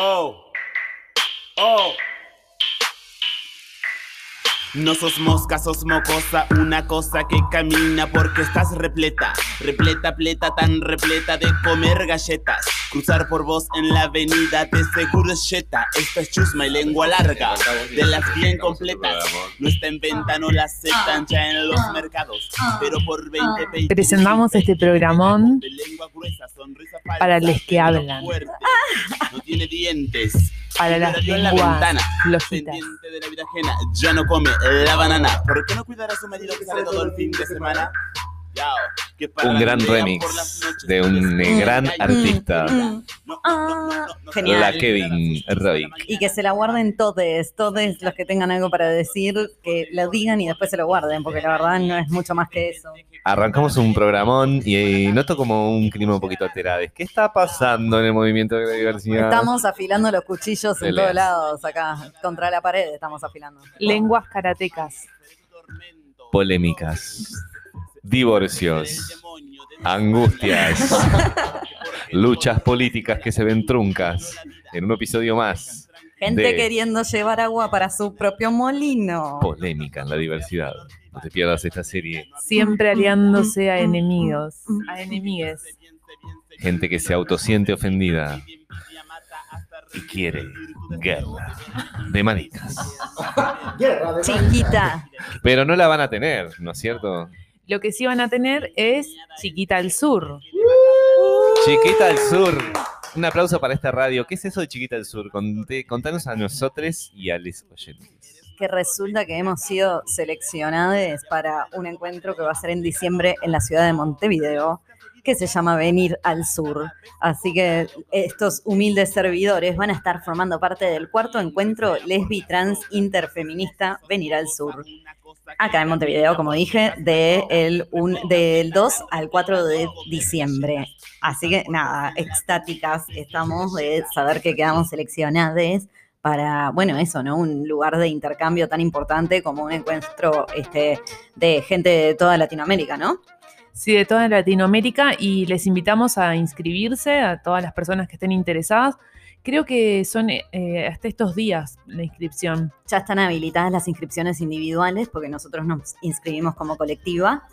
Oh, oh. No sos mosca, sos mocosa, una cosa que camina porque estás repleta, repleta, pleta, tan repleta de comer galletas. Cruzar por vos en la avenida de seguro es yeta. Esta es chusma y lengua larga, de las bien completas. No está en venta, no la aceptan ya en los mercados, pero por 20 pesos. Presentamos este programón para los que hablan. No tiene dientes. Para las en la lenguas ventana, pendiente de la vida ajena, ya no come la banana. ¿Por qué no cuidar a su marido que sale todo el fin de semana? Yao, que para Un gran remix de un gran Mm, artista. mm, Genial. La Kevin Roy. Y que se la guarden todos, todos los que tengan algo para decir, que lo digan y después se lo guarden, porque la verdad no es mucho más que eso. Arrancamos un programón y eh, noto como un clima un poquito alterado. ¿Qué está pasando en el movimiento de la diversidad? Estamos afilando los cuchillos en todos lados, acá, contra la pared estamos afilando. Lenguas karatecas. Polémicas, divorcios, angustias, luchas políticas que se ven truncas. En un episodio más, Gente queriendo llevar agua para su propio molino. polémica en la diversidad. No te pierdas esta serie. Siempre aliándose a enemigos, a enemigues. Gente que se autosiente ofendida y quiere guerra de manitas. Chiquita. Pero no la van a tener, ¿no es cierto? Lo que sí van a tener es Chiquita al Sur. Chiquita del Sur. Un aplauso para esta radio. ¿Qué es eso de Chiquita del Sur? Conté- contanos a nosotros y a los oyentes. que resulta que hemos sido seleccionados para un encuentro que va a ser en diciembre en la ciudad de Montevideo, que se llama Venir al Sur. Así que estos humildes servidores van a estar formando parte del cuarto encuentro lesbi trans interfeminista Venir al Sur. Acá en Montevideo, como dije, de el un- del 2 al 4 de diciembre. Así que nada, extáticas estamos de saber que quedamos seleccionadas para, bueno, eso, ¿no? Un lugar de intercambio tan importante como un encuentro este, de gente de toda Latinoamérica, ¿no? Sí, de toda Latinoamérica y les invitamos a inscribirse a todas las personas que estén interesadas. Creo que son eh, hasta estos días la inscripción. Ya están habilitadas las inscripciones individuales porque nosotros nos inscribimos como colectiva.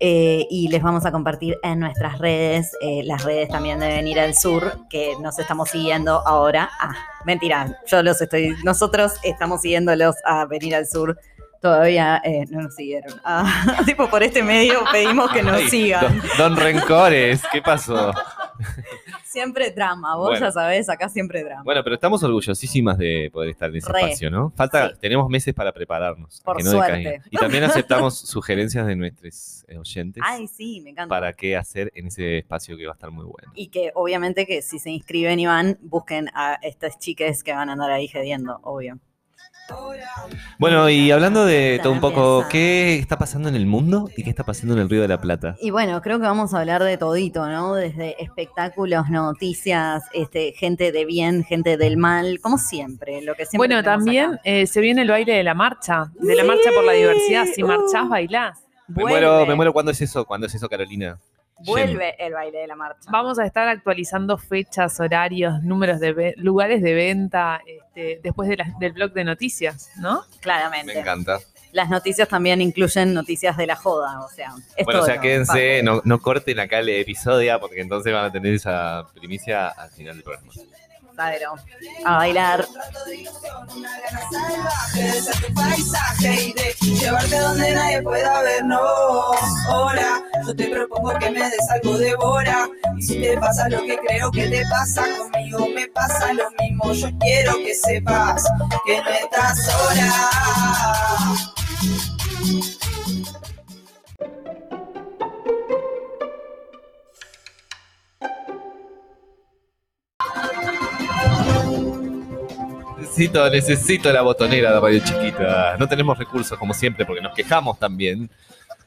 eh, y les vamos a compartir en nuestras redes, eh, las redes también de Venir al Sur, que nos estamos siguiendo ahora. Ah, mentira, yo los estoy, nosotros estamos siguiéndolos a Venir al Sur. Todavía eh, no nos siguieron. Ah, tipo, por este medio pedimos que nos Ay, sigan. Don, don Rencores, ¿qué pasó? Siempre drama, vos Bueno. ya sabés, acá siempre drama. Bueno, pero estamos orgullosísimas de poder estar en ese Re. espacio, ¿no? Falta, Sí. tenemos meses para prepararnos. Por no suerte. Y también aceptamos sugerencias de nuestros eh, oyentes Ay, sí, me encanta. para qué hacer en ese espacio que va a estar muy bueno. Y que obviamente que si se inscriben y van, busquen a estas chiques que van a andar ahí gediendo, obvio. Bueno, y hablando de todo un poco, ¿qué está pasando en el mundo y qué está pasando en el Río de la Plata? Y bueno, creo que vamos a hablar de todito, ¿no? Desde espectáculos, noticias, este, gente de bien, gente del mal, como siempre, lo que siempre Bueno, también eh, se viene el baile de la marcha, de la marcha por la diversidad. Si marchás, bailás. Me Vuelve, muero, me muero, ¿cuándo es eso? ¿Cuándo es eso, Carolina? Vuelve el baile de la marcha. Vamos a estar actualizando fechas, horarios, números de lugares de venta este, después de la- del blog de noticias, ¿no? Claramente. Me encanta. Las noticias también incluyen noticias de la joda, o sea. es Bueno, o todo sea, lo- quédense, no, no corten acá el episodio porque entonces van a tener esa primicia al final del programa. Padero, a bailar. llevarte donde nadie pueda vernos. Hola, yo te propongo que me des algo de bora. Y si te pasa lo que creo que te pasa, conmigo me pasa lo mismo. Yo quiero que sepas que no estás sola. Necesito, necesito la botonera de Radio Chiquita. No tenemos recursos como siempre porque nos quejamos también.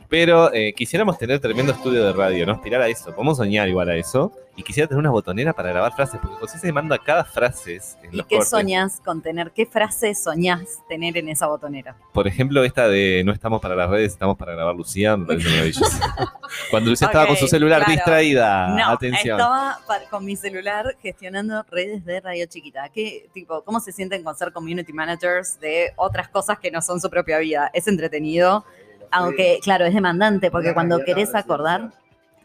Pero eh, quisiéramos tener tremendo estudio de radio, ¿no? Aspirar a eso. Podemos soñar igual a eso. Y quisiera tener una botonera para grabar frases, porque José se manda cada frase en ¿Y los qué cortes. soñás con tener? ¿Qué frase soñás tener en esa botonera? Por ejemplo, esta de no estamos para las redes, estamos para grabar Lucía, me parece maravilloso. Cuando Lucía estaba con su celular claro. distraída. no, Atención. estaba con mi celular gestionando redes de radio chiquita. ¿Qué, tipo, ¿Cómo se sienten con ser community managers de otras cosas que no son su propia vida? Es entretenido, aunque, claro, es demandante, porque cuando querés acordar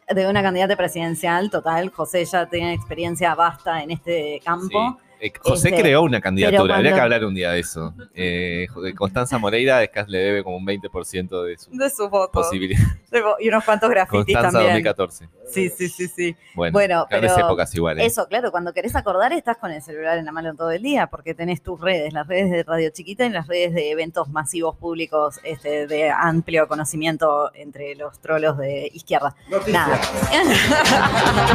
de una candidata presidencial, total, José ya tiene experiencia vasta en este campo. Eh, José Este, creó una candidatura, habría que hablar un día de eso. Eh, Constanza Moreira es que le debe como un 20% de su De sus votos. posibilidad. Y unos cuantos grafitis Constanza también. 2014. Sí, sí, sí, sí. Bueno, Bueno, pero épocas igual. ¿eh? Eso, claro, cuando querés acordar estás con el celular en la mano todo el día porque tenés tus redes, las redes de Radio Chiquita y las redes de eventos masivos públicos este, de amplio conocimiento entre los trolos de izquierda. Nada.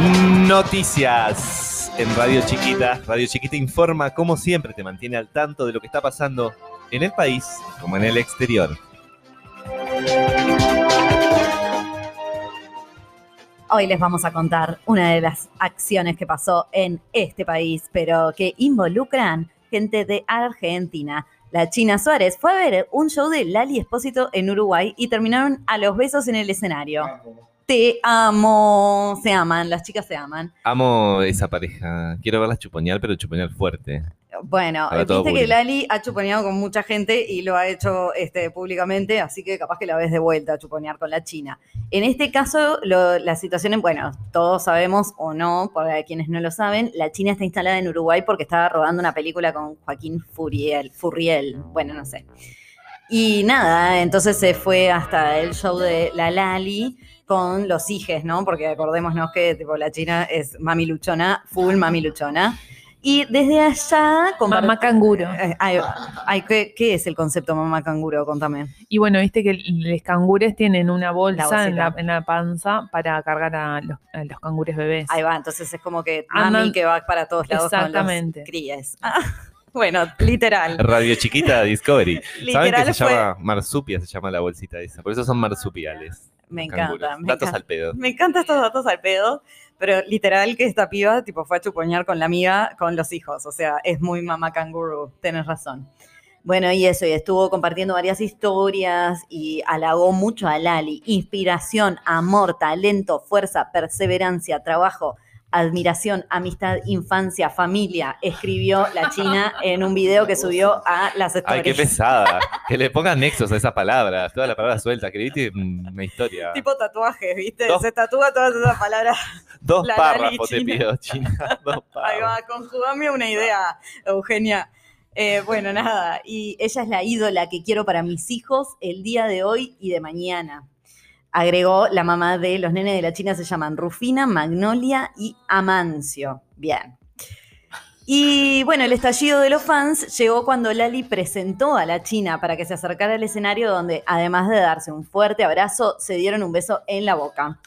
Noticias en Radio Chiquita. Radio Chiquita informa, como siempre, te mantiene al tanto de lo que está pasando en el país como en el exterior. Hoy les vamos a contar una de las acciones que pasó en este país, pero que involucran gente de Argentina. La China Suárez fue a ver un show de Lali Espósito en Uruguay y terminaron a los besos en el escenario. Te amo. Se aman, las chicas se aman. Amo esa pareja. Quiero verlas chuponear, pero chuponear fuerte. Bueno, viste que público. Lali ha chuponeado con mucha gente y lo ha hecho este, públicamente, así que capaz que la ves de vuelta a chuponear con la China. En este caso, lo- la situación, bueno, todos sabemos o no, para quienes no lo saben, la China está instalada en Uruguay porque estaba rodando una película con Joaquín Furiel, Furriel, bueno, no sé. Y nada, entonces se fue hasta el show de la Lali con los hijes, ¿no? Porque acordémonos que tipo, la China es mami luchona, full mami luchona. Y desde allá... compart- Mamá canguro. eh, ay, ay, ¿qué, qué es el concepto mamá canguro? Contame. Y bueno, viste que los cangures tienen una bolsa en la, bolsita. en la panza para cargar a los, a los cangures bebés. Ahí va, entonces es como que Andan- mami que va para todos lados Exactamente. con los críes. bueno, literal. Radio Chiquita Discovery. ¿Saben que se fue- llama marsupia? Se llama la bolsita esa. Por eso son marsupiales. Me encanta, me Datos encanta. al pedo. Me encantan estos datos al pedo, pero literal que esta piba tipo fue a chuponear con la amiga con los hijos, o sea, es muy mamá canguro, tenés razón. Bueno, y eso, y estuvo compartiendo varias historias y halagó mucho a Lali. Inspiración, amor, talento, fuerza, perseverancia, trabajo, admiración, amistad, infancia, familia, escribió la China en un video que subió a las stories. Ay, qué pesada. que le pongan nexos a esas palabras. Todas las palabras sueltas. Que viste mm, una historia. Tipo tatuajes, ¿viste? Dos- Se tatúa todas esas palabras. Dos la párrafos te pido, China. Dos Ahí va, párrafos. conjugame una idea, Eugenia. Eh, bueno, nada, y ella es la ídola que quiero para mis hijos el día de hoy y de mañana. Agregó la mamá de los nenes de la China, se llaman Rufina, Magnolia y Amancio. Bien. Y bueno, el estallido de los fans llegó cuando Lali presentó a la China para que se acercara al escenario donde, además de darse un fuerte abrazo, se dieron un beso en la boca.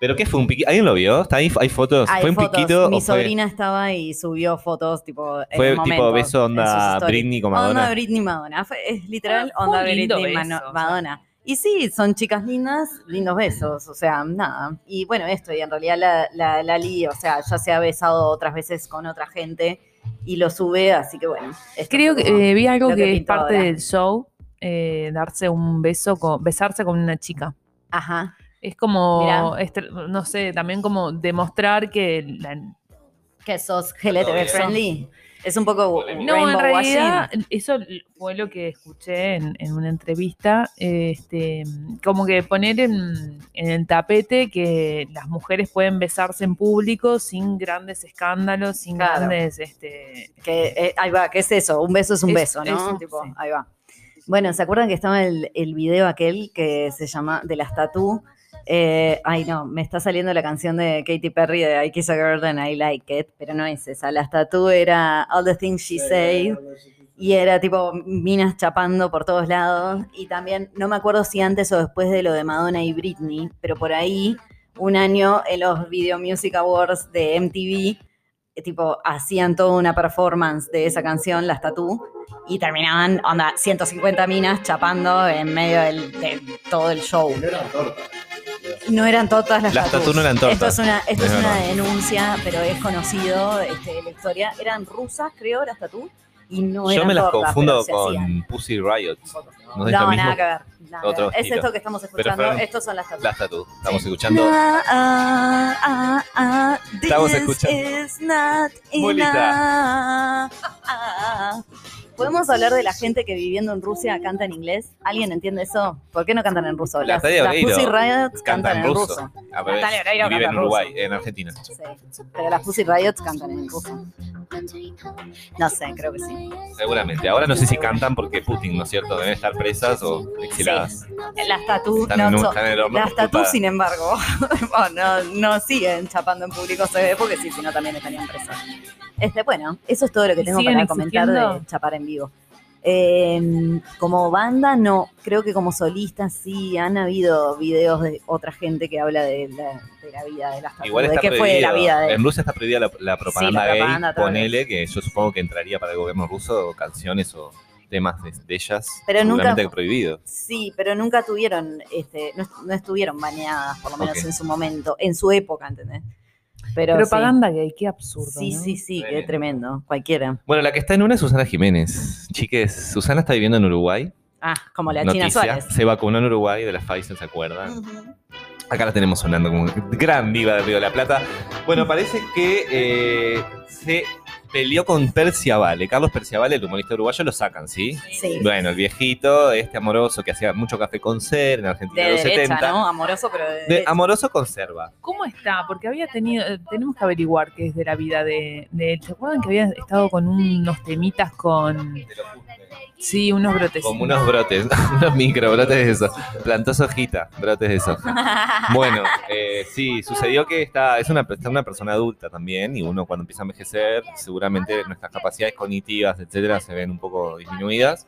¿Pero qué fue un piquito? ¿Alguien lo vio? ¿Está ahí? ¿Hay fotos? Hay ¿Fue un piquito Mi fue, sobrina estaba y subió fotos, tipo. en fue el tipo beso onda. Britney con Madonna? Onda Britney Madonna. Fue, es literal Ah, onda Britney beso, Mano- o sea. Madonna. Y sí, son chicas lindas, lindos besos, o sea, nada. Y bueno, esto, y en realidad la, la Lali, o sea, ya se ha besado otras veces con otra gente y lo sube, así que bueno. Creo que eh, vi algo que, es parte ahora. del show, eh, darse un beso, con, besarse con una chica. Ajá. Es como, no sé, también como demostrar que la- Que sos Eso. friendly. Es un poco. No, en realidad, washing. eso fue lo que escuché en, en una entrevista. Este, como que poner en, en el tapete que las mujeres pueden besarse en público sin grandes escándalos, sin Claro. grandes. Este, Que, eh, ahí va, ¿qué es eso? Un beso es un Es- beso, ¿no? es un- Tipo, sí. Ahí va. Bueno, ¿se acuerdan que estaba el, el video aquel que se llama de las tatú? Eh, ay, no, me está saliendo la canción de Katy Perry de I Kiss a Girl and I Like It, pero no es esa. Las tatú era All the Things She Said y era tipo minas chapando por todos lados. Y también, no me acuerdo si antes o después de lo de Madonna y Britney, pero por ahí, un año en los Video Music Awards de MTV, eh, tipo, hacían toda una performance de esa canción, Las Tatú, y terminaban, onda, 150 minas chapando en medio del- de todo el show. No eran todas las, Las tatú no eran tortas. Esto es una, esto Es es una verdad. denuncia, pero es conocido este, la historia. Eran rusas, creo, las tatú. Y no Yo eran me las tortas, confundo con Pussy Riot. No es No, lo mismo. nada que ver. nada Otro. Es estilo. esto que estamos escuchando. Estos son las tatú. Las tatu. Estamos escuchando. Ah, ah, ah, Estamos escuchando. is not Ah. ¿Podemos hablar de la gente que viviendo en Rusia canta en inglés? ¿Alguien entiende eso? ¿Por qué no cantan en ruso? Las, Natalia las Pussy Riots Canta cantan en ruso. ruso. A ver, Natalia Oreiro vive canta en Uruguay, ruso. en Argentina. Sí, pero las Pussy Riots cantan en ruso. No sé, creo que sí. Seguramente. Ahora no sé si cantan porque Putin, ¿no es cierto? Deben estar presas o exiladas. Las tatú no horno Las tatú, sin embargo, oh, no, no siguen chapando en público, se ve, porque sí, si no también estarían presos. Este, bueno, eso es todo lo que ¿Y tengo para comentar de existiendo? chapar en vivo. Eh, como banda, no. Creo que como solista sí han habido videos de otra gente que habla de la, de la vida de las Igual de está qué fue la prohibido. vida de En Rusia está prohibida la, la propaganda la gay. propaganda, Ponele que yo supongo que entraría para el gobierno ruso canciones o temas de, de ellas. Pero nunca- prohibido. Sí, pero nunca tuvieron, este, no, est- no estuvieron baneadas, por lo menos en su momento, en su época, ¿entendés? Pero sí. Propaganda gay, qué absurdo. Sí, ¿no? sí, sí, qué Tremendo. tremendo, cualquiera. Bueno, la que está en una es Susana Jiménez. Chiques, Susana está viviendo en Uruguay. Ah, como la China Noticia. Suárez. Se vacunó en Uruguay de la Pfizer, ¿se acuerdan? Acá la tenemos sonando como gran diva del Río de la Plata. Bueno, parece que eh, se peleó con Perciavale. Carlos Perciavale, el humorista uruguayo, lo sacan, ¿sí? Sí. Bueno, el viejito, este amoroso que hacía mucho café con ser en Argentina De de los derecha, 70. ¿no? Amoroso, pero de, De amoroso conserva. ¿Cómo está? Porque había tenido, eh, tenemos que averiguar qué es de la vida de, de él. ¿Se acuerdan que había estado con unos temitas con, sí, unos brotes? Como unos brotes, unos micro brotes de eso. Plantó hojita, brotes de eso. Bueno, eh, sí, sucedió que está, es una, está una persona adulta también y uno cuando empieza a envejecer, seguramente nuestras capacidades cognitivas, etcétera, se ven un poco disminuidas.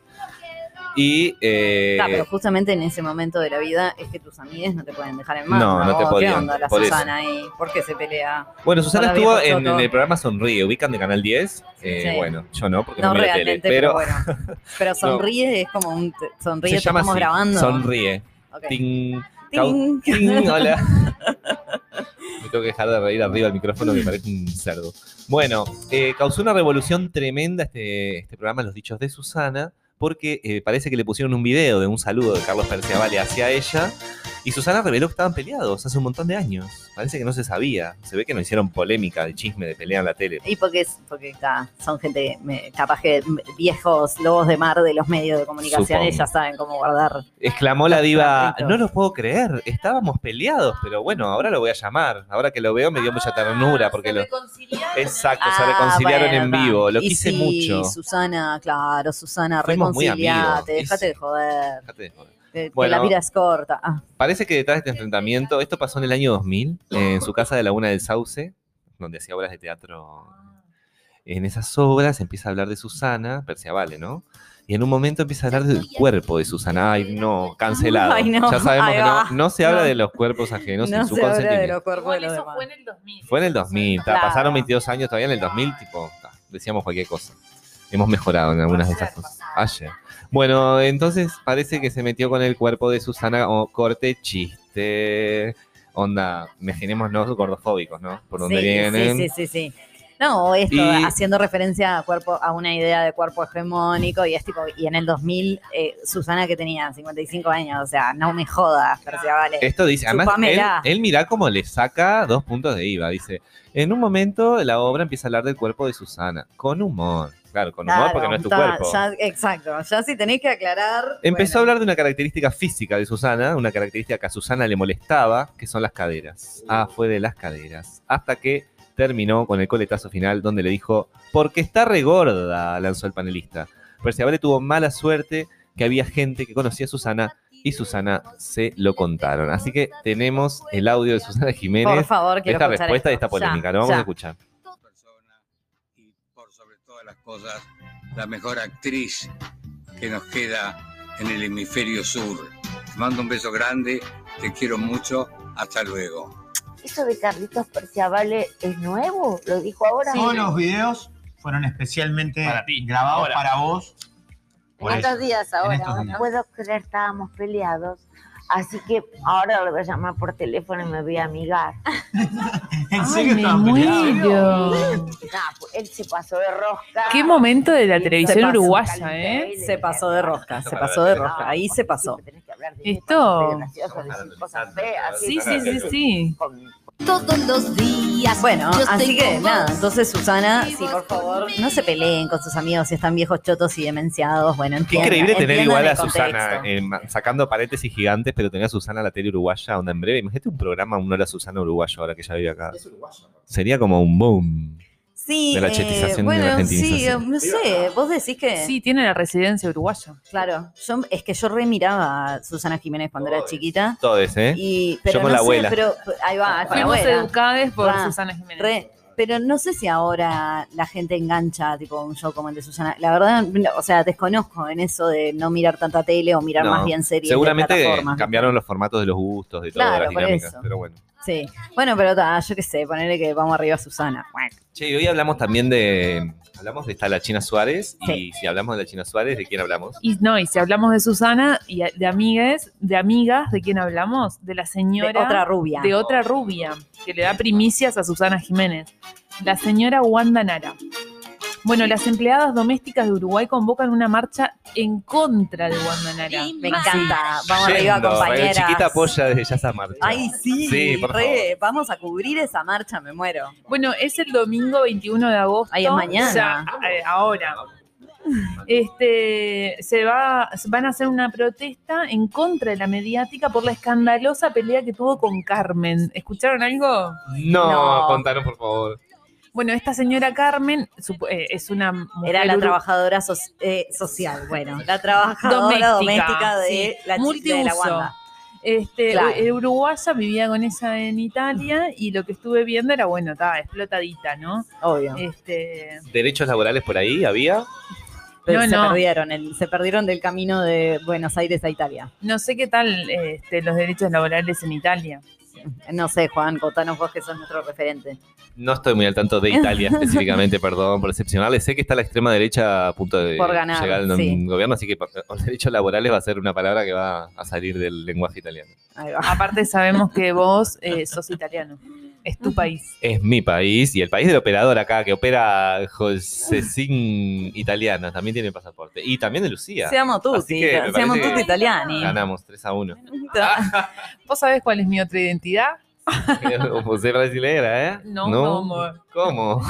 Y eh, pero justamente en ese momento de la vida es que tus amigas no te pueden dejar en mano. No, no te ¿Qué podían, onda la por eso. Susana ahí? ¿Por qué se pelea? bueno, Susana estuvo en, el programa Sonríe, ubican de Canal 10. Eh, Sí. Bueno, yo no, porque no, No miro tele, realmente, pero, pero, bueno. Pero sonríe, es como un. Sonríe, se te llama estamos así, grabando. Sonríe. Ting, Ting. ting, hola. Me tengo que dejar de reír arriba del micrófono, me parece un cerdo. Bueno, eh, causó una revolución tremenda este, este programa, Los Dichos de Susana, porque eh, parece que le pusieron un video de un saludo de Carlos Perciavale hacia ella, y Susana reveló que estaban peleados hace un montón de años. Parece que no se sabía. Se ve que no hicieron polémica de chisme de pelea en la tele. Y porque, es- porque son gente, me- capaz que viejos lobos de mar de los medios de comunicación, Supongo. ya saben cómo guardar. Exclamó la diva, no lo puedo creer, estábamos peleados, pero bueno, ahora lo voy a llamar. Ahora que lo veo me dio mucha ternura, porque lo... Exacto, se Ah, reconciliaron bueno, en vivo, lo Y quise sí, mucho. Susana, claro, Susana, Fuimos reconciliate, déjate de joder, Fíjate de joder. Que, que Bueno. la vida es corta. Ah, Parece que detrás de este enfrentamiento, esto pasó en el año 2000, eh, en su casa de Laguna del Sauce, donde hacía obras de teatro. En esas obras empieza a hablar de Susana, Perciavale, ¿no? Y en un momento empieza a hablar del cuerpo de Susana. Ay, no, cancelado. Ay, no, Ya sabemos que no, no se habla No. de los cuerpos ajenos no sin su se habla de consentimiento. los cuerpos de los eso demás. fue en el 2000. Fue en el 2000, ta, Claro. pasaron 22 años todavía en el 2000, tipo, decíamos cualquier cosa. Hemos mejorado en algunas de esas cosas. Ayer. Bueno, entonces parece que se metió con el cuerpo de Susana o corte chiste. Onda, imaginémonos gordofóbicos, ¿no? Por donde sí, vienen. Sí, sí, sí, sí. No, esto, Y- haciendo referencia a cuerpo, a una idea de cuerpo hegemónico, y es tipo, y en el 2000, eh, Susana que tenía 55 años, o sea, no me jodas, Perciavale. Esto dice, además, él, él mira cómo le saca dos puntos de IVA. Dice, en un momento la obra empieza a hablar del cuerpo de Susana, con humor. Claro, con humor Claro, porque no es tu cuerpo. ya- exacto, ya si tenéis que aclarar. Empezó a hablar de una característica física de Susana, una característica que a Susana le molestaba, que son las caderas. Ah, fue de las caderas. Hasta que terminó con el coletazo final donde le dijo, porque está regorda, lanzó el panelista. Perciabale tuvo mala suerte que había gente que conocía a Susana y Susana se lo contaron. Así que tenemos el audio de Susana Por Jiménez, favor, de quiero esta respuesta y esto. esta polémica. Ya, Lo vamos ya. a escuchar. y por sobre todas las cosas la mejor actriz que nos queda en el hemisferio sur. Te mando un beso grande, te quiero mucho, hasta luego. ¿Eso de Carlitos Perciavale es nuevo? ¿Lo dijo ahora? Todos los videos fueron especialmente Para ti, grabados ahora. para vos. Eso. días ahora. No días. puedo creer, estábamos peleados. Así que ahora lo voy a llamar por teléfono y me voy a amigar. ¿En Ay, serio me estaban peleados? muero. Nah, pues, él se pasó de rosca. Qué momento de la televisión pasó. uruguaya, ¿eh? Se pasó de rosca, se pasó de rosca. Ahí se pasó. Esto- cosas feas. Sí, sí, sí, sí. Con- Todos los días. Bueno, así que nada, entonces Susana, sí, por favor, no se peleen con sus amigos si están viejos chotos y demenciados. Bueno, Qué entiendan- increíble tener igual a Susana, eh, sacando paréntesis gigantes, pero tener a Susana la tele uruguaya, onda en breve. Imagínate un programa, un Hora Susana uruguayo, ahora que ya vive acá. Sería como un boom. Sí, de la eh, chetización y de la bueno, sí, eh, no sé, vos decís que... Sí, tiene la residencia uruguaya. Claro, yo, es que yo remiraba a Susana Jiménez cuando era chiquita. Todos, ¿eh? Y, pero Yo con no la sé, abuela. pero ahí va, Fuimos educadas por Ah, Susana Jiménez. Re, pero no sé si ahora la gente engancha tipo un show como el de Susana. La verdad, no, o sea, desconozco en eso de no mirar tanta tele o mirar No, más bien series. de Seguramente plataformas. cambiaron los formatos de los gustos, de todas Claro, las por dinámicas, eso. pero bueno. Sí. Bueno, pero ta, yo qué sé, ponerle que vamos arriba a Susana. Che, y hoy hablamos también de. Hablamos de esta la China Suárez. Sí. Y si hablamos de la China Suárez, ¿de quién hablamos? Y no, y si hablamos de Susana y de amigas, de amigas, ¿de quién hablamos? De la De señora. otra rubia. de otra rubia, que le da primicias a Susana Jiménez. La señora Wanda Nara. Bueno, las empleadas domésticas de Uruguay convocan una marcha en contra de Wanda Nara. Me encanta. Vamos arriba, Yendo, compañeras. Radio Chiquita apoya desde ya esa marcha. Ay, sí, Sí, por re, vamos a cubrir esa marcha, me muero. Bueno, es el domingo 21 de agosto. Ay, es mañana. Ya, eh, ahora. Este, se va, van a hacer una protesta en contra de la mediática por la escandalosa pelea que tuvo con Carmen. ¿Escucharon algo? No, No. contanos por favor. Bueno, esta señora Carmen eh, es una mujer Era la trabajadora so- eh, social, bueno, la trabajadora doméstica, de, sí, la, chi- de la multiuso. Wanda. Este, Claro. eh, uruguaya vivía con ella en Italia y lo que estuve viendo era, bueno, estaba explotadita, ¿no? Obvio. Este, ¿Derechos laborales por ahí había? Pero no, se no. perdieron, el- se perdieron del camino de Buenos Aires a Italia. no sé qué tal este, los derechos laborales en Italia. No sé, Juan, contanos vos que sos nuestro referente. No estoy muy al tanto de Italia específicamente, perdón por decepcionarle. Sé que está la extrema derecha a punto de Por ganar, llegar al sí. gobierno, así que derechos laborales va a ser una palabra que va a salir del lenguaje italiano. Aparte sabemos que vos eh, sos italiano. Es tu país. Es mi país y el país del operador acá, que opera Josecín Italiana, también tiene pasaporte. Y también de Lucía. Siamo Así tutti, parece tutti que italiani. Ganamos 3 a 1. ¿Vos sabés cuál es mi otra identidad? José brasileira, ¿eh? No, no, amor. ¿Cómo?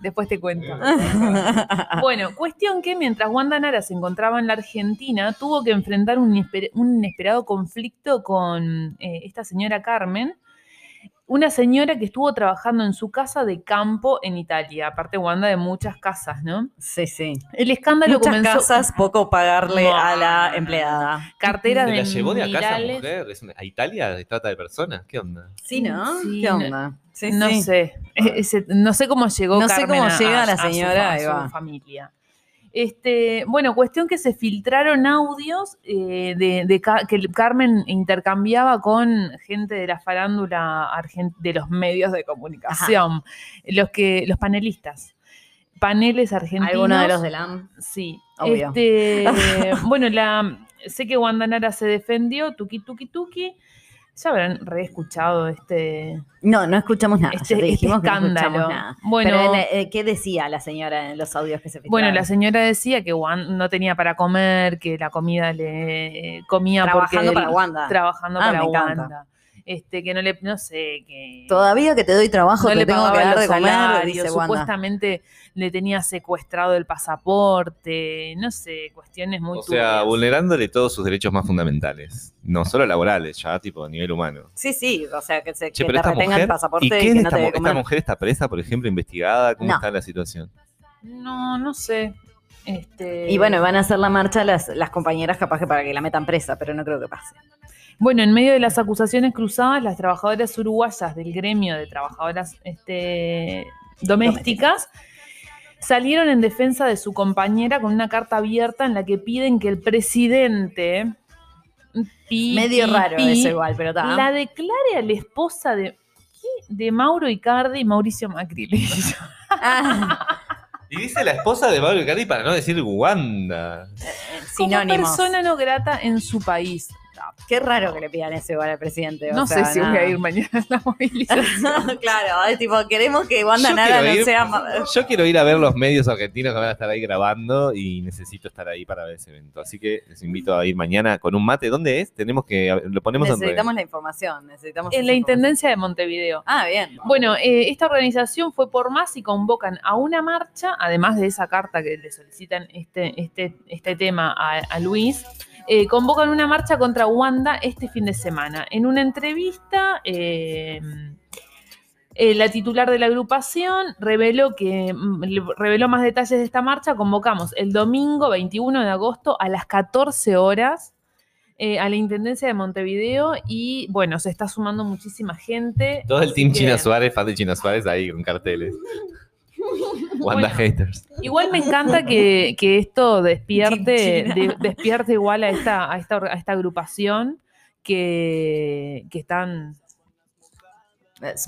Después te cuento. Bueno, cuestión que mientras Wanda Nara se encontraba en la Argentina, tuvo que enfrentar un, inesper- un inesperado conflicto con eh, esta señora Carmen, una señora que estuvo trabajando en su casa de campo en Italia, aparte Wanda de muchas casas, ¿no? Sí, sí. El escándalo Muchas comenzó casas, poco pagarle No. a la empleada. carteras ¿Se de la llevó de acá esa Mirales. mujer? ¿Es una- ¿A Italia de trata de personas? ¿Qué onda? Sí, ¿no? Sí, ¿Qué onda? Sí, no sí. sé, ese- no sé cómo llegó No sé Carmen cómo a- llega a- la a su señora, fa- a su familia. Este, bueno, cuestión que se filtraron audios eh, de, que Carmen intercambiaba con gente de la farándula de los medios de comunicación, los que, los panelistas, paneles argentinos. Alguno de los de LAM. Sí. Obvio. Este, bueno, la, sé que Wanda Nara se defendió, tuki tuki tuki. Ya habrán reescuchado este, No, no escuchamos nada. este, ya te este que no escándalo. escuchamos nada. Bueno, Pero, eh, ¿qué decía la señora en los audios que se filtraron? bueno, la señora decía que Wan no tenía para comer, que la comida le eh, comía Trabajando porque para Wanda. trabajando Ah, para encanta. Wanda. Este, que no le, no sé, que Todavía que te doy trabajo, no te le tengo que dar de comer, dice Wanda. supuestamente le tenía secuestrado el pasaporte, no sé, cuestiones muy O sea, turbias. vulnerándole todos sus derechos más fundamentales. No solo laborales, ya tipo a nivel humano. Sí, sí, o sea, que, se, Che, que te esta retenga mujer, el pasaporte ¿y qué es que de no esta, te mujer está presa, por ejemplo, investigada? ¿Cómo No. está la situación? No, no sé. Este, Y bueno, van a hacer la marcha las, las compañeras capaz que para que la metan presa, pero no creo que pase. Bueno, en medio de las acusaciones cruzadas, las trabajadoras uruguayas del gremio de trabajadoras este, domésticas salieron en defensa de su compañera con una carta abierta en la que piden que el presidente pi, Medio pi, raro pi, eso igual, pero está. la declare a la esposa de de Mauro Icardi y Mauricio Macri. Ah, Y dice la esposa de Mauro Icardi para no decir Wanda. Como sinónimos. persona no grata en su país. Qué raro que le pidan eso igual al presidente. o No sea, sé si voy a ir mañana a la movilización. claro, es tipo, queremos que Wanda Yo Nara no ir. sea. Yo quiero ir a ver los medios argentinos que van a estar ahí grabando y necesito estar ahí para ver ese evento. Así que les invito a ir mañana con un mate. ¿Dónde es? Tenemos que. Lo ponemos en. Necesitamos la información. Necesitamos En la información. Intendencia de Montevideo. Ah, bien. Bueno, eh, esta organización fue por más y convocan a una marcha, además de esa carta que le solicitan este, este, este tema a, a Luis, eh, convocan una marcha contra Wanda este fin de semana. En una entrevista, eh, eh, la titular de la agrupación reveló que mm, reveló más detalles de esta marcha. Convocamos el domingo 21 de agosto a las 14 horas. eh, a la Intendencia de Montevideo y bueno, se está sumando muchísima gente. Todo el team que- China Suárez, fan de China Suárez, ahí con carteles. Wanda Bueno. haters. Igual me encanta que, que esto despierte, de- despierte igual a esta, a esta, a esta agrupación que, que están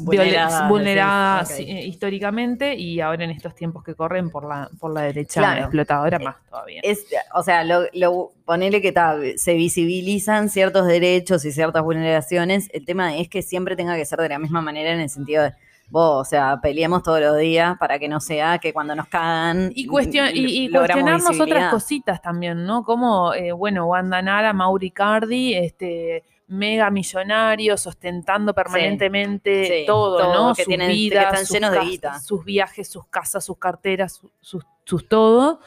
vulnerada, eh, históricamente y ahora en estos tiempos que corren por la, por la derecha Claro. explotadora más todavía. Es, o sea, lo, lo- ponele que ta, se visibilizan ciertos derechos y ciertas vulneraciones. El tema es que siempre tenga que ser de la misma manera en el sentido de, vos, o sea, peleemos todos los días para que no sea que cuando nos cagan. Y, cuestion- y, y cuestionarnos otras cositas también, ¿no? Como, eh, bueno, Wanda Nara, Mauri Cardi, este, mega millonarios, ostentando permanentemente Sí, todo, todo, ¿no? que sus tienen- que están sus llenos de guita. sus viajes, sus casas, sus carteras, su- sus, sus todo.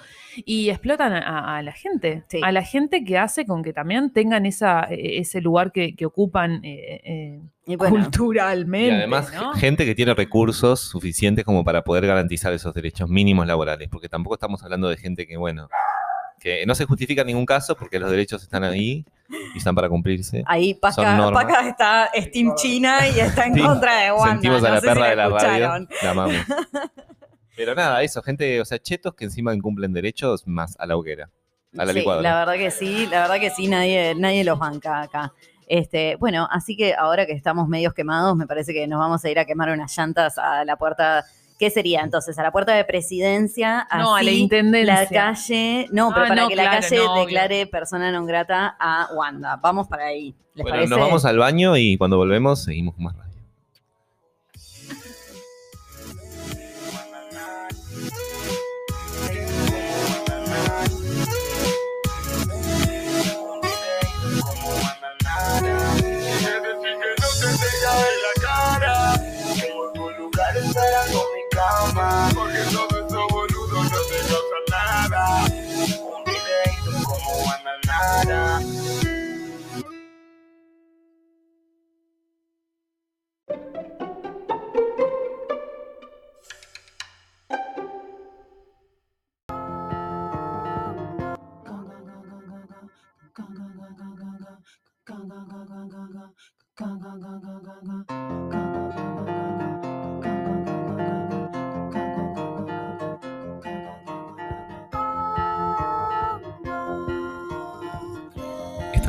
Y explotan a, a la gente, Sí. a la gente que hace con que también tengan esa, eh, ese lugar que, que ocupan eh, eh, Y bueno, culturalmente. Y además, ¿no? gente que tiene recursos suficientes como para poder garantizar esos derechos mínimos laborales, porque tampoco estamos hablando de gente que, bueno, que no se justifica en ningún caso porque los derechos están ahí y están para cumplirse. ahí Paca. Paca está es Team China y está en Sí, contra de Wanda. Sentimos a no la si perra de la escucharon. radio, la amamos. Pero nada, eso, gente, o sea, chetos que encima incumplen derechos más a la hoguera, a la sí, licuadora. la verdad que sí, la verdad que sí, nadie, nadie los banca acá. Este, bueno, así que ahora que estamos medios quemados, me parece que nos vamos a ir a quemar unas llantas a la puerta. ¿Qué sería entonces? A la puerta de presidencia, No, a la intendencia. la calle, no, pero Ah, para no, que la claro, calle no, declare persona non grata a Wanda. Vamos para ahí. ¿Les Bueno, parece? nos vamos al baño y cuando volvemos seguimos con más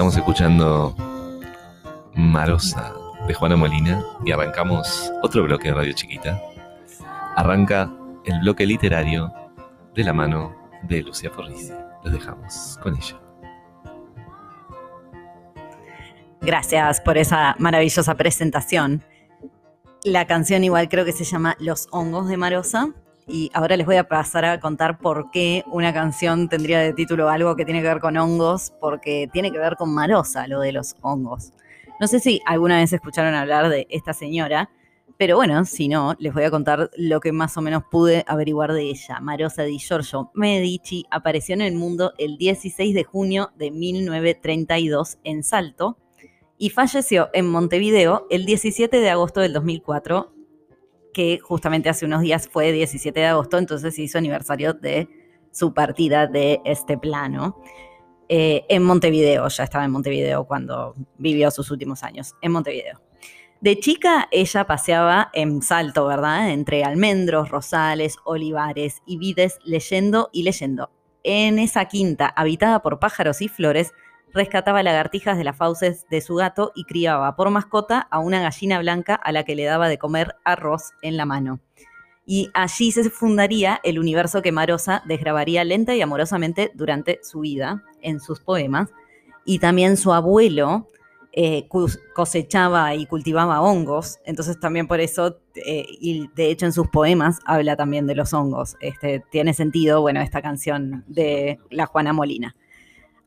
Estamos escuchando Marosa de Juana Molina y arrancamos otro bloque de Radio Chiquita. Arranca el bloque literario de la mano de Lucia Forrisi. Los dejamos con ella. Gracias por esa maravillosa presentación. La canción igual creo que se llama Los hongos de Marosa. Y ahora les voy a pasar a contar por qué una canción tendría de título algo que tiene que ver con hongos, porque tiene que ver con Marosa, lo de los hongos. No sé si alguna vez escucharon hablar de esta señora, pero bueno, si no, les voy a contar lo que más o menos pude averiguar de ella. Marosa di Giorgio Medici apareció en el mundo el 16 de junio de 1932 en Salto y falleció en Montevideo el 17 de agosto del 2004, que justamente hace unos días fue 17 de agosto, entonces hizo aniversario de su partida de este plano. Eh, en Montevideo, ya estaba en Montevideo cuando vivió sus últimos años, en Montevideo. De chica ella paseaba en Salto, ¿verdad? Entre almendros, rosales, olivares y vides, leyendo y leyendo. En esa quinta, habitada por pájaros y flores, rescataba lagartijas de las fauces de su gato y criaba por mascota a una gallina blanca a la que le daba de comer arroz en la mano. Y allí se fundaría el universo que Marosa desgrabaría lenta y amorosamente durante su vida en sus poemas. Y también su abuelo eh, cosechaba y cultivaba hongos, entonces también por eso, eh, y de hecho en sus poemas habla también de los hongos. Este, tiene sentido, bueno, esta canción de la Juana Molina.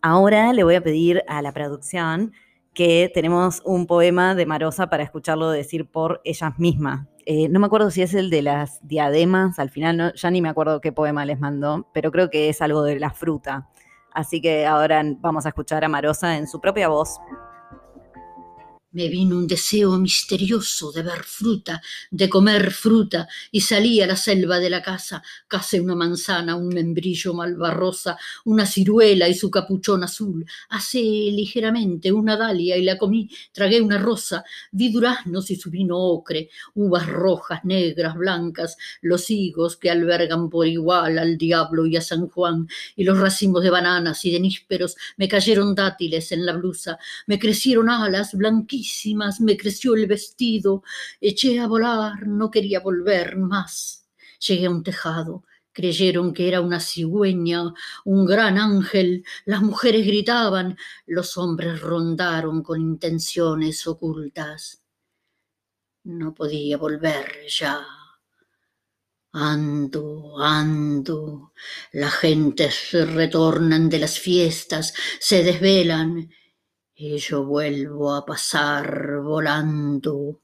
Ahora le voy a pedir a la producción que tenemos un poema de Marosa para escucharlo decir por ellas mismas. Eh, no me acuerdo si es el de las diademas, al final ya ni me acuerdo qué poema les mandó, pero creo que es algo de la fruta. Así que ahora vamos a escuchar a Marosa en su propia voz. Me vino un deseo misterioso de ver fruta, de comer fruta, y salí a la selva de la casa, cacé una manzana, un membrillo malvarrosa, una ciruela y su capuchón azul, asé ligeramente una dalia y la comí, tragué una rosa, vi duraznos y su vino ocre, uvas rojas, negras, blancas, los higos que albergan por igual al diablo y a San Juan, y los racimos de bananas y de nísperos, me cayeron dátiles en la blusa, me crecieron alas me creció el vestido, eché a volar, no quería volver más. Llegué a un tejado, creyeron que era una cigüeña, un gran ángel, las mujeres gritaban, los hombres rondaron con intenciones ocultas. No podía volver ya. Ando, ando, las gentes retornan de las fiestas, se desvelan, y yo vuelvo a pasar volando.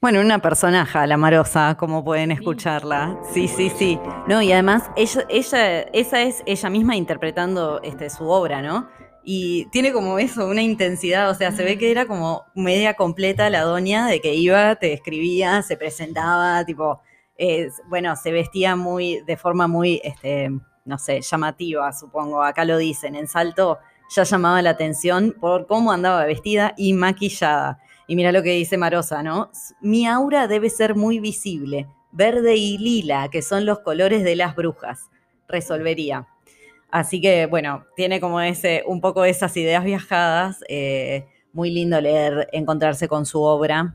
Bueno, una personaje, la Marosa, como pueden escucharla. Sí, sí, sí. No, y además, ella, ella, esa es ella misma interpretando este, su obra, ¿no? Y tiene como eso, una intensidad, o sea, se ve que era como media completa la doña de que iba, te escribía, se presentaba, tipo, eh, bueno, se vestía muy, de forma muy, este, no sé, llamativa, supongo. Acá lo dicen, en Salto ya llamaba la atención por cómo andaba vestida y maquillada. Y mira lo que dice Marosa, ¿no? Mi aura debe ser muy visible, verde y lila, que son los colores de las brujas. Resolvería. Así que, bueno, tiene como ese, un poco esas ideas viajadas. eh, muy lindo leer, encontrarse con su obra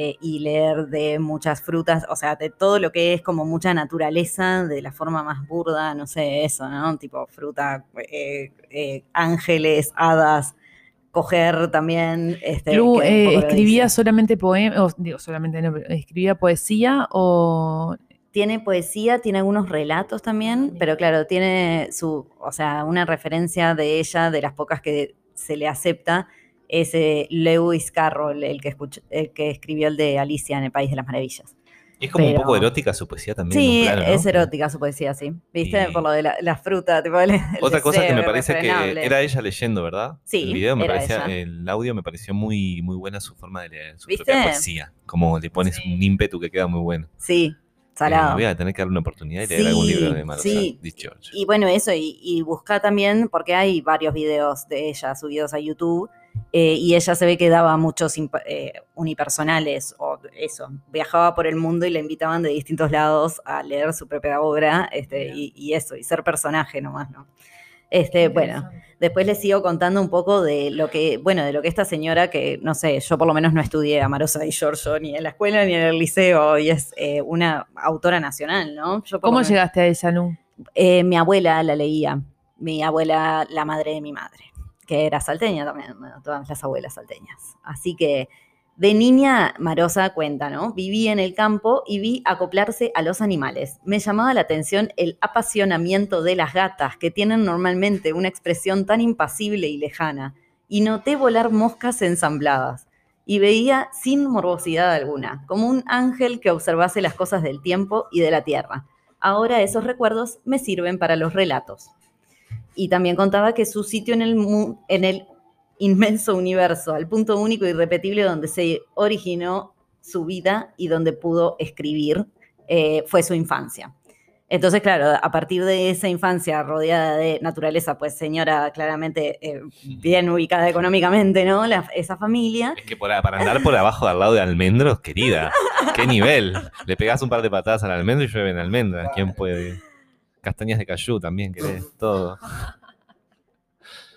eh, y leer de muchas frutas, o sea, de todo lo que es como mucha naturaleza, de la forma más burda, no sé, eso, ¿no? Tipo fruta, eh, eh, ángeles, hadas, coger también. Este, Lu, ¿escribía solamente poemas, digo solamente no, escribía poesía o Tiene poesía, tiene algunos relatos también, pero claro, tiene su, o sea, una referencia de ella, de las pocas que se le acepta, es eh, Lewis Carroll, el que, escuch- el que escribió el de Alicia en el País de las Maravillas. Y es como un Pero- poco erótica su poesía también. Sí, un plano, ¿no? es erótica su poesía, sí. ¿Viste? Y- Por lo de la, la fruta, tipo, el- el Otra cosa que me parece que era ella leyendo, ¿verdad? Sí, El video me parecía, ella. el audio me pareció muy, muy buena su forma de leer, su ¿Viste? propia poesía. Como le pones un ímpetu que queda muy bueno. Sí, Eh, salado. voy a tener que darle una oportunidad y leer algún Sí, libro de Marosa sí. Giorgio. Y bueno, eso, y, y busca también, porque hay varios videos de ella subidos a YouTube, eh, y ella se ve que daba muchos eh, unipersonales, o eso, viajaba por el mundo y la invitaban de distintos lados a leer su propia obra, este, y, y eso, y ser personaje nomás, ¿no? Este, bueno, después les sigo contando un poco de lo que, bueno, de lo que esta señora, que no sé, yo por lo menos no estudié a Marosa Di Giorgio ni en la escuela ni en el liceo, y es eh, una autora nacional, ¿no? Yo ¿Cómo menos- llegaste a Lu? eh, mi abuela la leía, mi abuela, la madre de mi madre, que era salteña también, todas las abuelas salteñas. Así que de niña, Marosa cuenta, ¿no? Viví en el campo y vi acoplarse a los animales. Me llamaba la atención el apasionamiento de las gatas, que tienen normalmente una expresión tan impasible y lejana, y noté volar moscas ensambladas. Y veía sin morbosidad alguna, como un ángel que observase las cosas del tiempo y de la tierra. Ahora esos recuerdos me sirven para los relatos. Y también contaba que su sitio en el, mu- en el inmenso universo, al punto único y irrepetible donde se originó su vida y donde pudo escribir, eh, fue su infancia. Entonces, claro, a partir de esa infancia rodeada de naturaleza, pues señora claramente eh, bien ubicada económicamente, ¿no? La- esa familia. Es que por- para andar por abajo al lado de almendros, querida, qué nivel. Le pegás un par de patadas al almendro y llueven almendras. ¿Quién puede? Castañas de cayú también, querés, todo.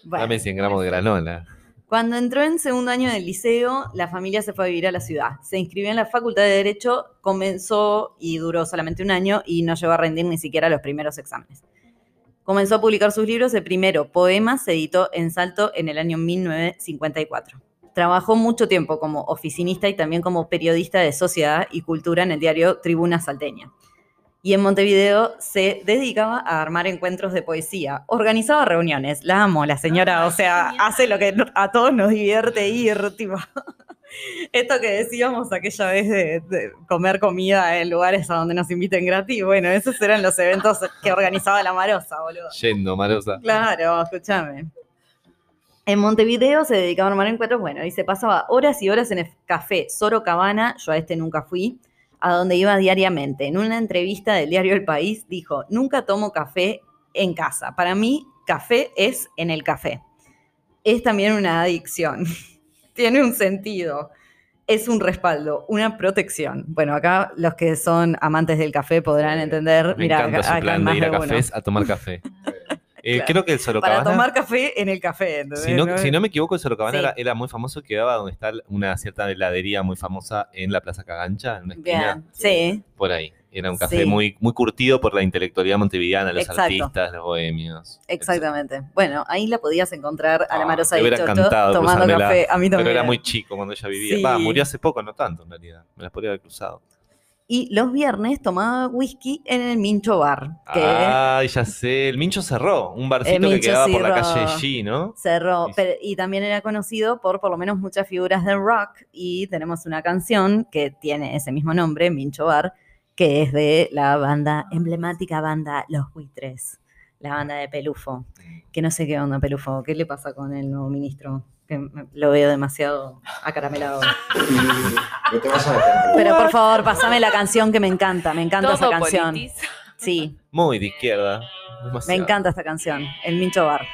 Bueno, Dame 100 gramos de granola. Cuando entró en segundo año del liceo, la familia se fue a vivir a la ciudad. Se inscribió en la Facultad de Derecho, comenzó y duró solamente un año y no llegó a rendir ni siquiera los primeros exámenes. Comenzó a publicar sus libros. El primero, Poemas, se editó en Salto en el año 1954. Trabajó mucho tiempo como oficinista y también como periodista de sociedad y cultura en el diario Tribuna Salteña. Y en Montevideo se dedicaba a armar encuentros de poesía. Organizaba reuniones. La amo, la señora. O sea, hace lo que a todos nos divierte ir. Tipo. Esto que decíamos aquella vez de, de comer comida en lugares a donde nos inviten gratis. Bueno, esos eran los eventos que organizaba la Marosa, boludo. Yendo, Marosa. Claro, escúchame. En Montevideo se dedicaba a armar encuentros, bueno, y se pasaba horas y horas en el café Soro Cabana, yo a este nunca fui, a donde iba diariamente. En una entrevista del diario El País dijo, nunca tomo café en casa. Para mí, café es en el café. Es también una adicción. Tiene un sentido. Es un respaldo, una protección. Bueno, acá los que son amantes del café podrán entender. Me Mira, encanta acá, su acá plan hay de más ir a a tomar café. Eh, Claro. Creo que el Para Sorocabana, tomar café en el café. ¿entendés? si no, No- si no me equivoco, el Sorocabana Sí. era, era muy famoso, quedaba donde está una cierta heladería muy famosa en la Plaza Cagancha, en una esquina, Bien, sí. por ahí. Era un café Sí. muy, muy curtido por la intelectualidad montevideana, los Exacto. artistas, los bohemios. Exactamente. Bueno, ahí la podías encontrar a la Ah, Marosa Chocho encantado tomando cruzármela, café. A mí también. Pero era muy chico cuando ella vivía. Sí. Va, murió hace poco, no tanto en realidad. Me las podría haber cruzado. Y los viernes tomaba whisky en el Mincho Bar, que Ay, ya sé. El Mincho cerró. Un barcito que quedaba por la calle G, ¿no? cerró. Y- pero- y también era conocido por por lo menos muchas figuras del rock. Y tenemos una canción que tiene ese mismo nombre, Mincho Bar, que es de la banda, emblemática banda Los Buitres, la banda de Pelufo. Que no sé qué onda, Pelufo. ¿Qué le pasa con el nuevo ministro? Que me- lo veo demasiado acaramelado. Pero por favor, pasame la canción que me encanta, me encanta esa canción. politiza. Sí, Muy de izquierda. me encanta esta canción, El Mincho Bar.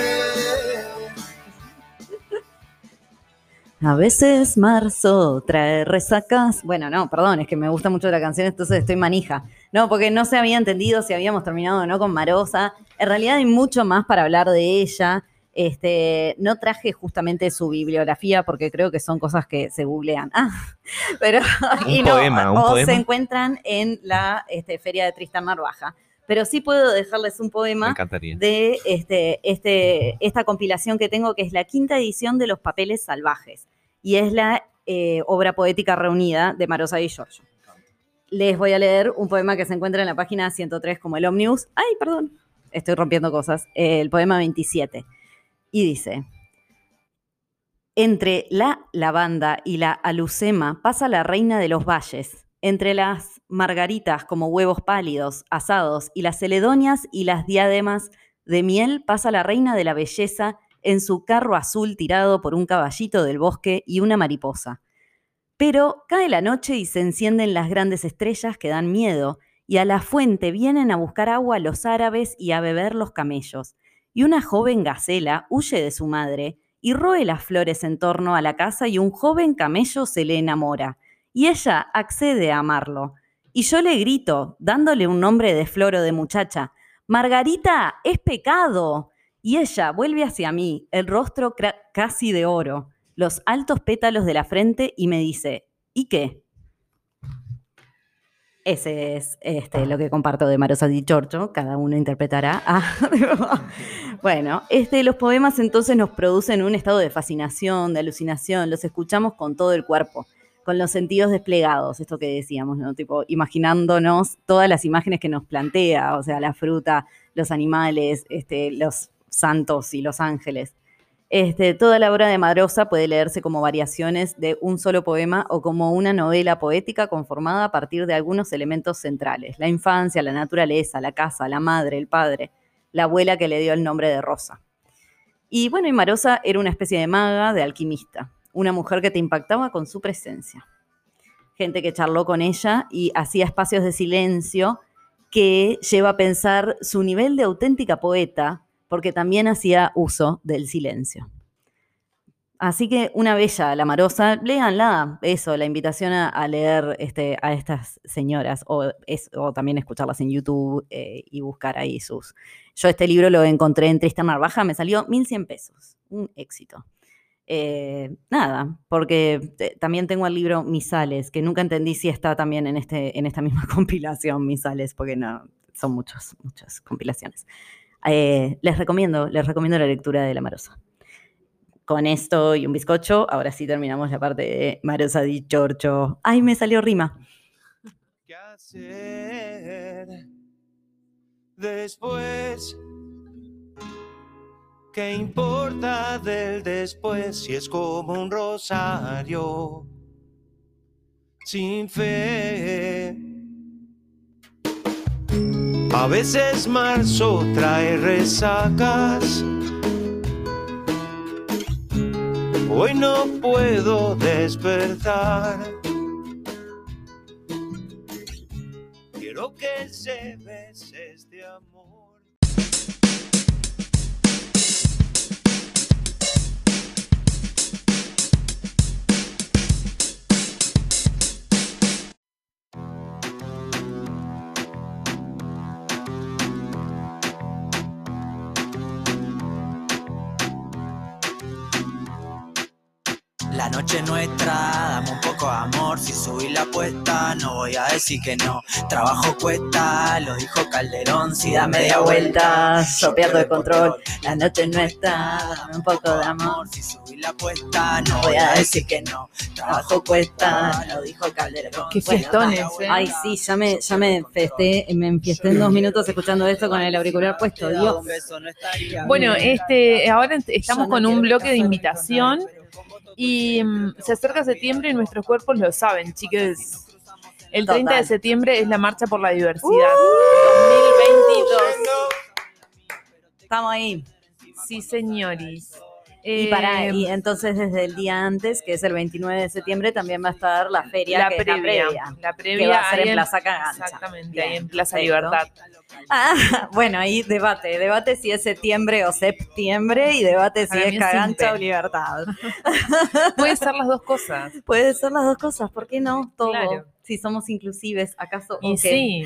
A veces marzo trae resacas. Bueno, no, perdón, es que me gusta mucho la canción, entonces estoy manija. No, porque no se había entendido si habíamos terminado o no con Marosa. En realidad hay mucho más para hablar de ella. Este, no traje justamente su bibliografía porque creo que son cosas que se googlean. Ah, pero Un y no, poema, un o poema. se encuentran en la este, feria de Tristán Narvaja. Pero sí puedo dejarles un poema de este, este, esta compilación que tengo, que es la quinta edición de Los Papeles Salvajes. Y es la eh, obra poética reunida de Marosa y Giorgio. Les voy a leer un poema que se encuentra en la página 103 como el Omnibus. Ay, perdón, estoy rompiendo cosas. El poema 27. Y dice, entre la lavanda y la alucema pasa la reina de los valles. Entre las margaritas como huevos pálidos, asados, y las celedonias y las diademas de miel pasa la reina de la belleza en su carro azul tirado por un caballito del bosque y una mariposa. Pero cae la noche y se encienden las grandes estrellas que dan miedo, y a la fuente vienen a buscar agua los árabes y a beber los camellos. Y una joven gacela huye de su madre y roe las flores en torno a la casa y un joven camello se le enamora. Y ella accede a amarlo. Y yo le grito, dándole un nombre de flor o de muchacha, Margarita, es pecado. Y ella vuelve hacia mí, el rostro casi de oro, los altos pétalos de la frente y me dice, ¿y qué? Ese es este, lo que comparto de Marosa Di Giorgio, cada uno interpretará. Ah, bueno, este, los poemas entonces nos producen un estado de fascinación, de alucinación, los escuchamos con todo el cuerpo, con los sentidos desplegados, esto que decíamos, ¿no? Tipo, imaginándonos todas las imágenes que nos plantea, o sea, la fruta, los animales, este, los santos y los ángeles. Este, toda la obra de Marosa puede leerse como variaciones de un solo poema o como una novela poética conformada a partir de algunos elementos centrales. La infancia, la naturaleza, la casa, la madre, el padre, la abuela que le dio el nombre de Rosa. Y bueno, y Marosa era una especie de maga, de alquimista, una mujer que te impactaba con su presencia. Gente que charló con ella y hacía espacios de silencio que lleva a pensar su nivel de auténtica poeta, porque también hacía uso del silencio. Así que una bella, la marosa, léanla, eso, la invitación a, leer este, a estas señoras, o también escucharlas en YouTube eh, y buscar ahí sus... Yo este libro lo encontré en Tristan Narvaja, me salió 1.100 pesos, un éxito. Eh, nada, porque te- también tengo el libro Misales, que nunca entendí si está también en, este, en esta misma compilación Misales, porque no, son muchos, muchas compilaciones. Eh, les recomiendo, les recomiendo la lectura de La Marosa. Con esto y un bizcocho, ahora sí terminamos la parte de Marosa di Chorcho. Ay, me salió rima. ¿Qué hacer después? ¿Qué importa del después si es como un rosario sin fe? A veces marzo trae resacas. Hoy no puedo despertar. Quiero que se bese este amor. Nuestra, dame un poco de amor. Si subí la apuesta, no voy a decir que no. Trabajo cuesta, lo dijo Calderón. Si da media vuelta, yo pierdo el control. La noche no está, dame un poco de amor. Si subí la apuesta, no voy a decir que no. Trabajo cuesta, lo dijo Calderón. Qué fiestones, ¿eh? Ay, sí, ya me, ya me festé, me enfiesté en dos minutos escuchando esto con el auricular puesto, Dios. Bueno, este, ahora estamos con un bloque de invitación y mm, se acerca septiembre y nuestros cuerpos lo saben, chicos. El 30 de septiembre es la Marcha por la Diversidad. Uh. 2022. Estamos ahí. Sí, señoris. Y, para, Eh, y entonces desde el día antes, que es el 29 de septiembre, también va a estar la feria, la que es previa, la previa. la que va a ser en Plaza Cagancha. Exactamente, ahí en Plaza perfecto. Libertad. Ah, bueno, ahí debate, debate si es septiembre o septiembre y debate si es Cagancha o Libertad. Puede ser las dos cosas. Puede ser las dos cosas, ¿por qué no? Todo. Claro. Si somos inclusives, ¿acaso? Y sí.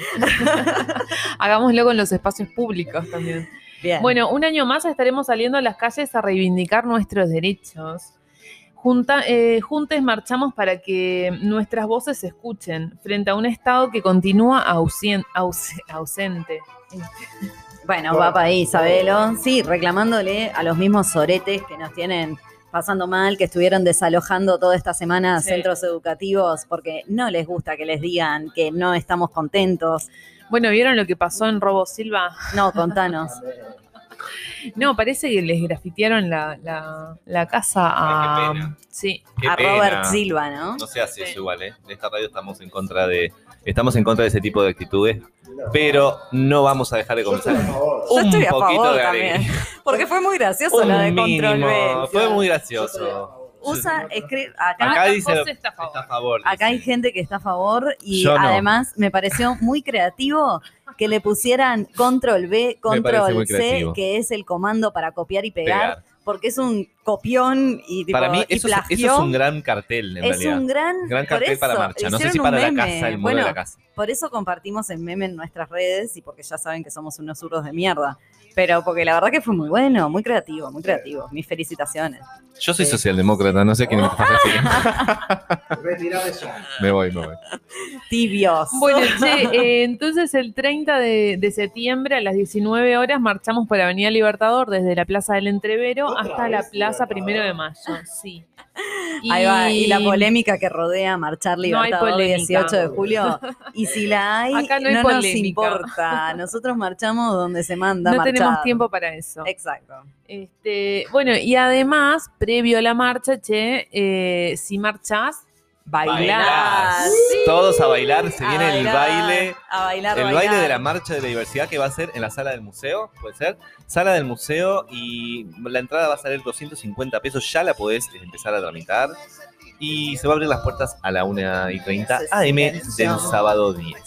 Hagámoslo con los espacios públicos también. Bien. Bueno, un año más estaremos saliendo a las calles a reivindicar nuestros derechos. Junta, eh, juntes marchamos para que nuestras voces se escuchen frente a un Estado que continúa ausien- aus- ausente. Bueno, va para ahí, Isabelo. Sí, reclamándole a los mismos soretes que nos tienen pasando mal, que estuvieron desalojando toda esta semana Sí. centros educativos porque no les gusta que les digan que no estamos contentos. Bueno, ¿vieron lo que pasó en Robo Silva? No, contanos. No, parece que les grafitearon la, la- la casa a. Ay, qué pena. Sí. Qué a pena. Robert Silva, ¿no? No se hace eso igual, ¿eh? En esta radio estamos en contra de estamos en contra de ese tipo de actitudes, pero no vamos a dejar de comenzar. Yo Un estoy a poquito favor de también. Porque fue muy gracioso Un la de Control mínimo, B. Fue muy gracioso. Usa, escribe, acá, Acá dice José está a favor. está a favor. acá hay gente que está a favor y Yo no. además me pareció muy creativo que le pusieran control B, control C, creativo. que es el comando para copiar y pegar, Pegar. porque es un copión y tipo, Para mí y eso es, eso es un gran cartel en Es realidad. un gran, Gran cartel para marcha. No sé si para la casa, el muro bueno, de la casa. Por eso compartimos el meme en nuestras redes y porque ya saben que somos unos zurdos de mierda. Pero porque la verdad que fue muy bueno, muy creativo, muy creativo. Mis felicitaciones. Yo soy socialdemócrata, no sé quién me está eso. Me voy, me voy. Tibios. Bueno, che, eh, entonces el 30 de, de septiembre a las 19 horas marchamos por Avenida Libertador desde la Plaza del Entrevero hasta la Plaza Primero de Mayo. Sí. Ahí va, y la polémica que rodea marchar No Libertador el polémica. 18 de julio. Y si la hay, Acá no hay nos importa. Nosotros marchamos donde se manda No marchar. tenemos tiempo para eso. Exacto. Este, bueno, y además, previo a la marcha, che, eh, si marchás, Sí. Todos a bailar, se A viene el bailar, baile. A bailar, El bailar. baile de la marcha de la diversidad que va a ser en la sala del museo, puede ser. Sala del museo y la entrada va a salir 250 pesos, ya la podés empezar a tramitar. Y se va a abrir las puertas a la 1 y 30 AM del sábado 10.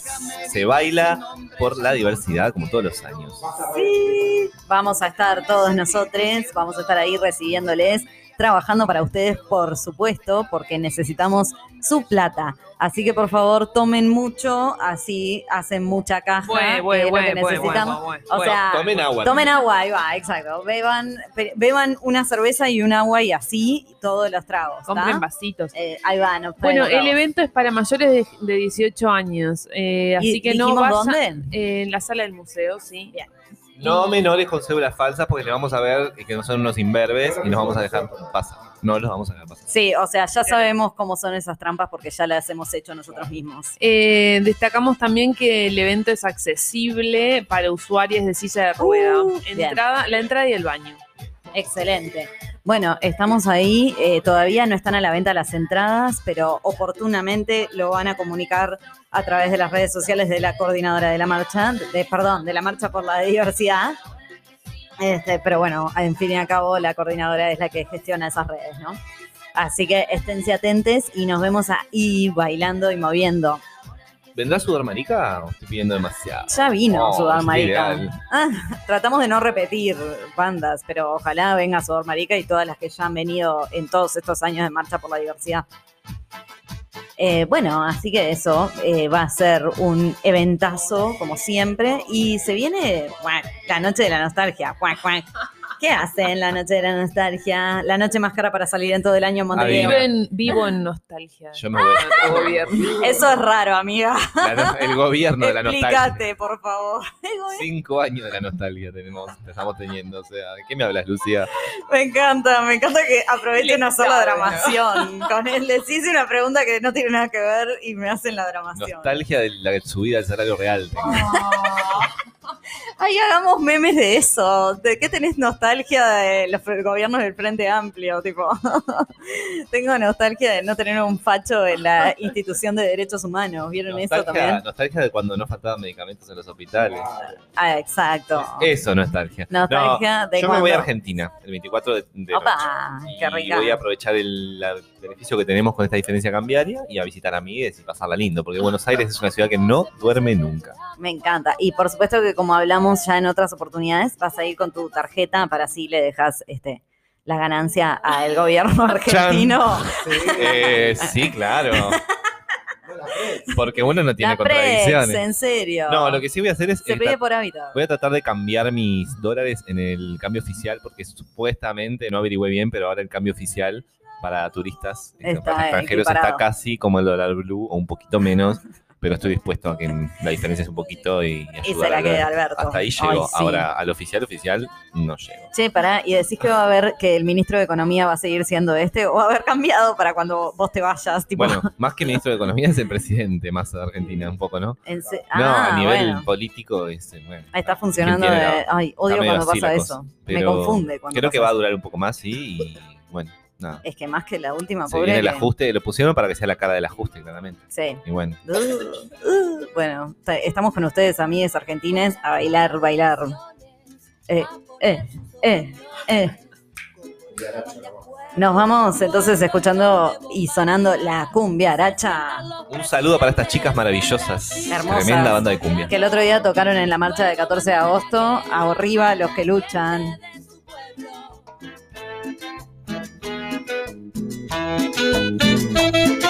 Se baila por la diversidad como todos los años. Sí, vamos a estar todos nosotros, vamos a estar ahí recibiéndoles, trabajando para ustedes, por supuesto, porque necesitamos su plata. Así que por favor tomen mucho, así hacen mucha caja, Bue, que bue, es lo bue, que O sea, Tomen agua. Tomen agua, ahí va, exacto. Beban, beban una cerveza y un agua y así todos los tragos. ¿tá? Compren vasitos. Eh, ahí va, no Bueno, el evento es para mayores de, de 18 años, eh, así ¿Y que no vayan dónde? eh, en la sala del museo, sí. No menores con cédulas falsas porque le vamos a ver que no son unos imberbes y nos vamos a dejar pasar. No los vamos a dejar pasar. Sí, o sea, ya sabemos cómo son esas trampas porque ya las hemos hecho nosotros mismos. Eh, destacamos también que el evento es accesible para usuarios de silla de rueda. Uh, bien. entrada, la entrada y el baño. Excelente. Bueno, estamos ahí, eh, todavía no están a la venta las entradas, pero oportunamente lo van a comunicar a través de las redes sociales de la coordinadora de la marcha, de, perdón, de la marcha por la diversidad. Este, pero bueno, en fin y al cabo, la coordinadora es la que gestiona esas redes, ¿no? Así que esténse atentes y nos vemos ahí bailando y moviendo. ¿Vendrá Sudamérica o estoy pidiendo demasiado? Ya vino Oh, Sudamérica. ideal. Ah, tratamos de no repetir bandas, pero ojalá venga Sudamérica y todas las que ya han venido en todos estos años de marcha por la diversidad. Eh, bueno, así que eso eh, va a ser un eventazo, como siempre, y se viene bueno, la noche de la nostalgia. Cuac, cuac. ¿Qué hacen la noche de la nostalgia? La noche más cara para salir en todo el año en Montevideo. Vivo en, vivo en nostalgia. Yo me voy. Nuestro gobierno. Eso es raro, amiga. La el gobierno de la nostalgia. Explícate, por favor. Cinco años de la nostalgia tenemos, estamos teniendo. O sea, ¿de qué me hablas, Lucía? Me encanta, me encanta que aprovechen a hacer la sabe, dramación. Con él les hice una pregunta que no tiene nada que ver y me hacen la dramación. Nostalgia de la subida del salario real. tengo. Ay, hagamos memes de eso. ¿De qué tenés nostalgia de los gobiernos del Frente Amplio? Tipo, tengo nostalgia de no tener un facho en la institución de derechos humanos. ¿Vieron eso también? nostalgia de cuando no faltaban medicamentos en los hospitales. Ah, exacto. Eso, nostalgia. Nostalgia No, de yo me voy a Argentina el 24 de, de Opa, noche. qué Y rica. voy a aprovechar el beneficio que tenemos con esta diferencia cambiaria y a visitar amigues y pasarla lindo, porque Buenos Aires es una ciudad que no duerme nunca. Me encanta. Y por supuesto que como hablamos ya en otras oportunidades, vas a ir con tu tarjeta para así le dejas este, la ganancia al gobierno argentino. Eh, sí, claro. Porque uno no tiene La Prex, contradicciones. en serio. No, lo que sí voy a hacer es. Se eh, pide por hábito. Voy a tratar de cambiar mis dólares en el cambio oficial, porque supuestamente, no averigüé bien, pero ahora el cambio oficial para turistas, eh, Está para extranjeros, está casi como el dólar blue o un poquito menos, pero estoy dispuesto a que la diferencia es un poquito y, y ayudar se la a- quede Alberto. Hasta ahí Ay, llego. sí. Ahora, al oficial oficial, no llego. Che, pará, y decís que va a haber que el ministro de Economía va a seguir siendo este o va a haber cambiado para cuando vos te vayas, tipo. Bueno, más que ministro de Economía es el presidente más de Argentina, un poco, ¿no? en se- No, Ah, a nivel bueno. político es, eh, bueno. Está funcionando ¿quién tiene de- la- ay, odio cuando pasa eso. cosa. Me confunde cuando Creo que va a durar un poco más, sí, y bueno, Es que más que la última, Se pobre. viene el ajuste, lo pusieron para que sea la cara del ajuste, claramente. Sí. Y bueno. Uh, uh, bueno, ta- estamos con ustedes, amigues argentines, a bailar, bailar. Eh, eh, eh, eh. Nos vamos entonces escuchando y sonando la cumbia aracha, Un saludo para estas chicas maravillosas. Hermosas. Tremenda banda de cumbia. que el otro día tocaron en la marcha del 14 de agosto, arriba los que luchan. Thank you.